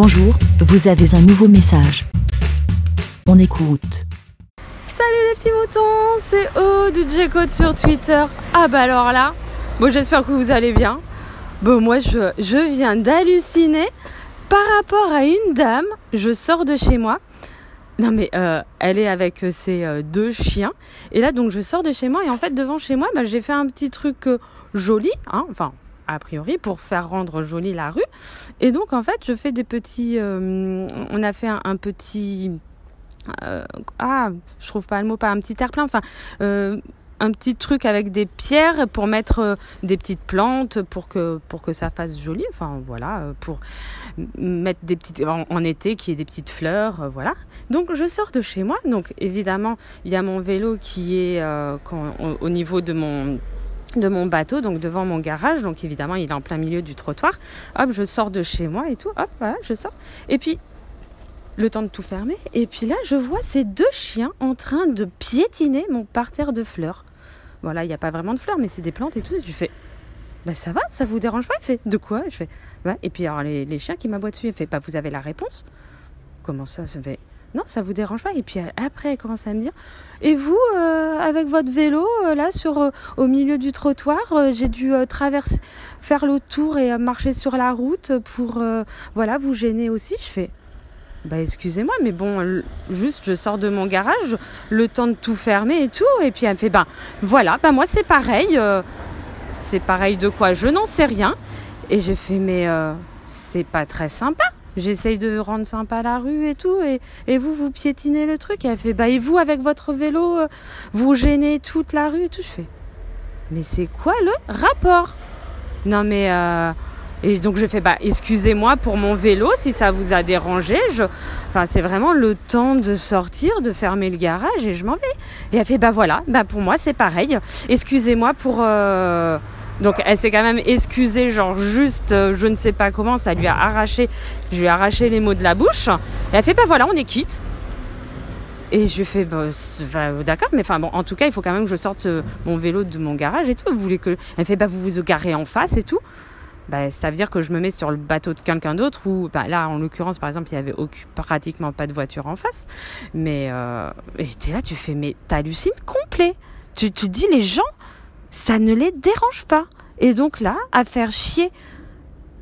Bonjour, vous avez un nouveau message. On écoute. Salut les petits moutons, c'est O du J-Code sur Twitter. Ah bah alors là, bon j'espère que vous allez bien. Bon moi je, viens d'halluciner par rapport à une dame, je sors de chez moi. Non mais euh, elle est avec ses euh, deux chiens. Et là donc je sors de chez moi et en fait devant chez moi bah, j'ai fait un petit truc euh, joli, hein, enfin a priori pour faire rendre jolie la rue. Et donc en fait je fais des petits... on a fait un, petit... ah, je trouve pas le mot, pas un petit terre-plein, enfin un petit truc avec des pierres pour mettre euh, des petites plantes pour que pour que ça fasse joli. Enfin voilà euh, pour mettre des petites en, été qui ait des petites fleurs euh, voilà. Donc je sors de chez moi. Donc évidemment il y a mon vélo qui est au, niveau de mon de mon bateau, donc devant mon garage, donc évidemment il est en plein milieu du trottoir. Hop, je sors de chez moi et tout, hop, voilà, je sors. Et puis le temps de tout fermer. Et puis là, je vois ces deux chiens en train de piétiner mon parterre de fleurs. Voilà, il n'y a pas vraiment de fleurs, mais c'est des plantes et tout. je fais, bah ça va, ça vous dérange pas? Il fait, de quoi? Je fais, ouais. Et puis alors les, chiens qui m'aboient dessus, il fait, bah vous avez la réponse Comment ça? Ça fait, non, ça vous dérange pas Et puis après, elle commence à me dire, et vous, euh, avec votre vélo, euh, là, sur, euh, au milieu du trottoir, j'ai dû traverser, faire le tour et marcher sur la route pour, voilà, vous gêner aussi. Je fais, bah excusez-moi, mais bon, juste je sors de mon garage, le temps de tout fermer et tout, et puis elle me fait, bah voilà, bah moi c'est pareil, c'est pareil de quoi, je n'en sais rien. Et j'ai fait, mais c'est pas très sympa. J'essaye de rendre sympa la rue et tout, et, vous, vous piétinez le truc. Et elle fait, bah et vous, avec votre vélo, euh, vous gênez toute la rue et tout. Je fais, mais c'est quoi le rapport? Non mais... Et donc je fais bah excusez-moi pour mon vélo si ça vous a dérangé. Je... Enfin c'est vraiment le temps de sortir, de fermer le garage et je m'en vais. Et elle fait bah voilà, bah pour moi c'est pareil. Excusez-moi pour euh... donc elle s'est quand même excusée genre juste euh, je ne sais pas comment ça lui a arraché, je lui ai arraché les mots de la bouche. Elle fait bah voilà on est quitte. Et je fais bah, d'accord, mais enfin bon, en tout cas, il faut quand même que je sorte euh, mon vélo de mon garage et tout. Vous voulez que Elle fait bah vous vous garez en face et tout. Bah, ça veut dire que je me mets sur le bateau de quelqu'un d'autre ou bah, là en l'occurrence par exemple il y avait pratiquement pas de voiture en face mais euh, et là tu fais mais t'hallucines complet tu te dis les gens ça ne les dérange pas et donc là à faire chier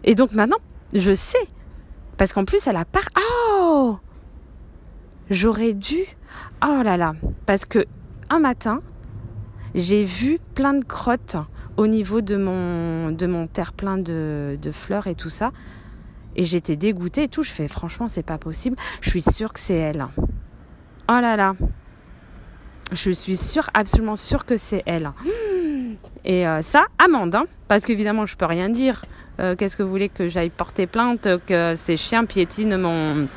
et donc maintenant je sais parce qu'en plus elle a part oh j'aurais dû oh là là parce que un matin j'ai vu plein de crottes au niveau de mon, de mon terre-plein de, de fleurs et tout ça. Et j'étais dégoûtée et tout. Je fais, franchement, c'est pas possible. Je suis sûre que c'est elle. Oh là là. Je suis sûre, absolument sûre que c'est elle. Et euh, ça, amende. Hein, parce qu'évidemment, je peux rien dire. Euh, qu'est-ce que vous voulez que j'aille porter plainte que ces chiens piétinent mon,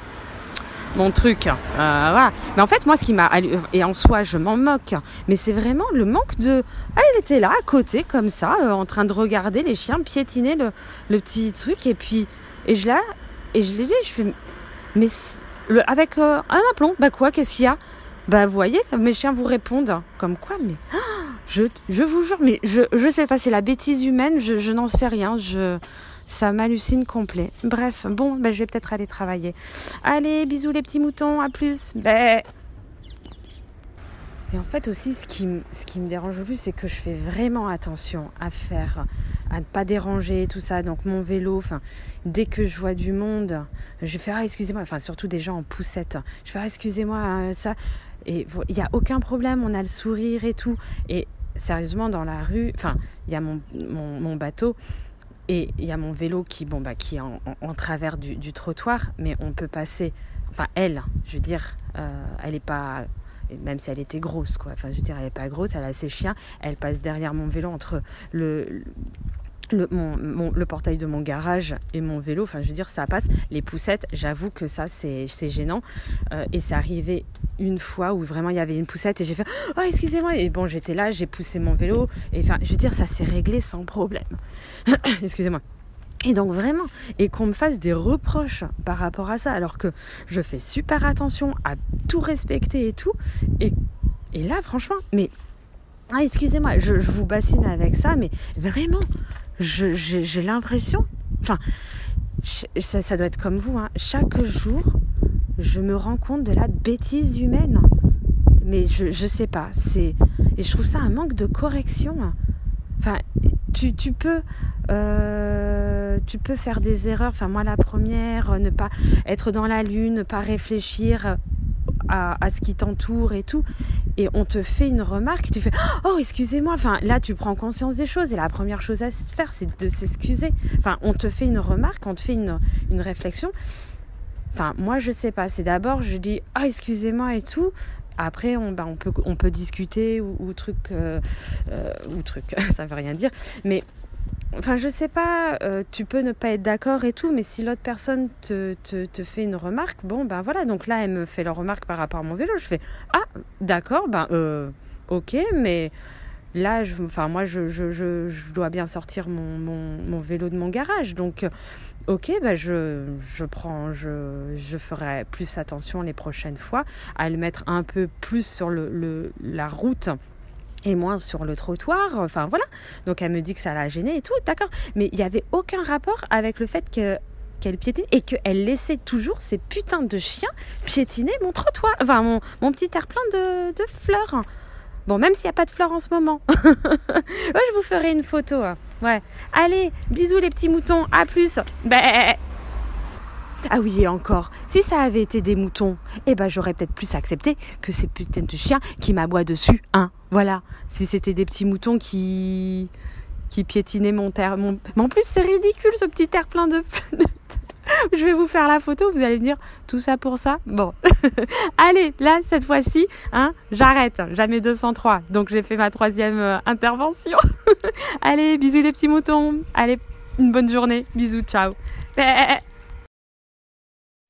mon truc. Euh, voilà. Mais en fait, moi, ce qui m'a. Et en soi, je m'en moque. Mais c'est vraiment le manque de. Ah, elle était là, à côté, comme ça, euh, en train de regarder les chiens piétiner le, le petit truc. Et puis. Et je l'ai. Et je l'ai dit, je fais. Mais. Le, avec euh, un aplomb, bah quoi, qu'est-ce qu'il y a? Bah, vous voyez, mes chiens vous répondent. Comme quoi, mais. Je, vous jure, mais je, je sais pas, c'est la bêtise humaine, je, n'en sais rien. Ça m'hallucine complet. Bref, bon, ben, je vais peut-être aller travailler. Allez, bisous les petits moutons, à plus. Ben... Et en fait aussi, ce qui, me dérange le plus, c'est que je fais vraiment attention à faire, à ne pas déranger tout ça. Donc mon vélo, dès que je vois du monde, je fais ah excusez-moi, enfin surtout des gens en poussette. Je fais ah excusez-moi euh, ça. Et il n'y a aucun problème, on a le sourire et tout. Et sérieusement, dans la rue, enfin, il y a mon, bateau. Et il y a mon vélo qui, bon, bah, est en, travers du, trottoir, mais on peut passer. Enfin, elle, je veux dire, euh, elle n'est pas. Même si elle était grosse, quoi. Enfin, je veux dire, elle n'est pas grosse, elle a ses chiens. Elle passe derrière mon vélo entre le, le, mon, le, portail de mon garage et mon vélo, enfin je veux dire ça passe. Les poussettes, j'avoue que ça c'est gênant. Euh, et c'est arrivé une fois où vraiment il y avait une poussette et j'ai fait oh excusez-moi et bon j'étais là, j'ai poussé mon vélo et enfin je veux dire ça s'est réglé sans problème. excusez-moi. Et donc vraiment, et qu'on me fasse des reproches par rapport à ça, alors que je fais super attention à tout respecter et tout, et, et là franchement, mais ah, excusez-moi, je, je, vous bassine avec ça, mais vraiment, j'ai l'impression, enfin, ça, ça doit être comme vous, hein. chaque jour, je me rends compte de la bêtise humaine. Mais je, je sais pas, c'est et je trouve ça un manque de correction. Enfin, tu, tu peux euh, tu peux faire des erreurs. Enfin, moi, la première, ne pas être dans la lune, ne pas réfléchir à, ce qui t'entoure et tout. Et on te fait une remarque, tu fais Oh, excusez-moi. Enfin, là, tu prends conscience des choses. Et la première chose à faire, c'est de s'excuser. Enfin, on te fait une remarque, on te fait une, une réflexion. Enfin, moi, je sais pas. C'est d'abord, je dis Ah, excusez-moi et tout. Après, on, bah, on, peut, on peut discuter ou, ou truc, euh, euh, ou truc, ça veut rien dire. Mais Enfin, je sais pas, euh, tu peux ne pas être d'accord et tout, mais si l'autre personne te, te, te, fait une remarque, bon, ben voilà. Donc là, elle me fait la remarque par rapport à mon vélo. Je fais Ah, d'accord, ben euh, ok, mais là, enfin, moi, je, je, je, je, dois bien sortir mon, mon, mon, vélo de mon garage. Donc, euh, ok, ben je, je prends, je, je ferai plus attention les prochaines fois à le mettre un peu plus sur le, le la route et moins sur le trottoir. Enfin voilà. Donc elle me dit que ça l'a gêné et tout, d'accord. Mais il n'y avait aucun rapport avec le fait que qu'elle piétine et qu'elle laissait toujours ces putains de chiens piétiner mon trottoir, enfin mon, petit air plein de, de fleurs. Bon, même s'il n'y a pas de fleurs en ce moment. ouais, je vous ferai une photo. Ouais. Allez, bisous les petits moutons, à plus. Bah. Ah oui, et encore, si ça avait été des moutons, eh ben j'aurais peut-être plus accepté que ces putains de chiens qui m'aboient dessus, hein. Voilà. Si c'était des petits moutons qui qui piétinaient mon terre, mon... mais en plus c'est ridicule ce petit air plein de je vais vous faire la photo, vous allez me dire tout ça pour ça? Bon, allez, là cette fois-ci, hein, j'arrête. Jamais 203, donc j'ai fait ma troisième euh, intervention. allez, bisous les petits moutons. Allez, une bonne journée. Bisous, ciao.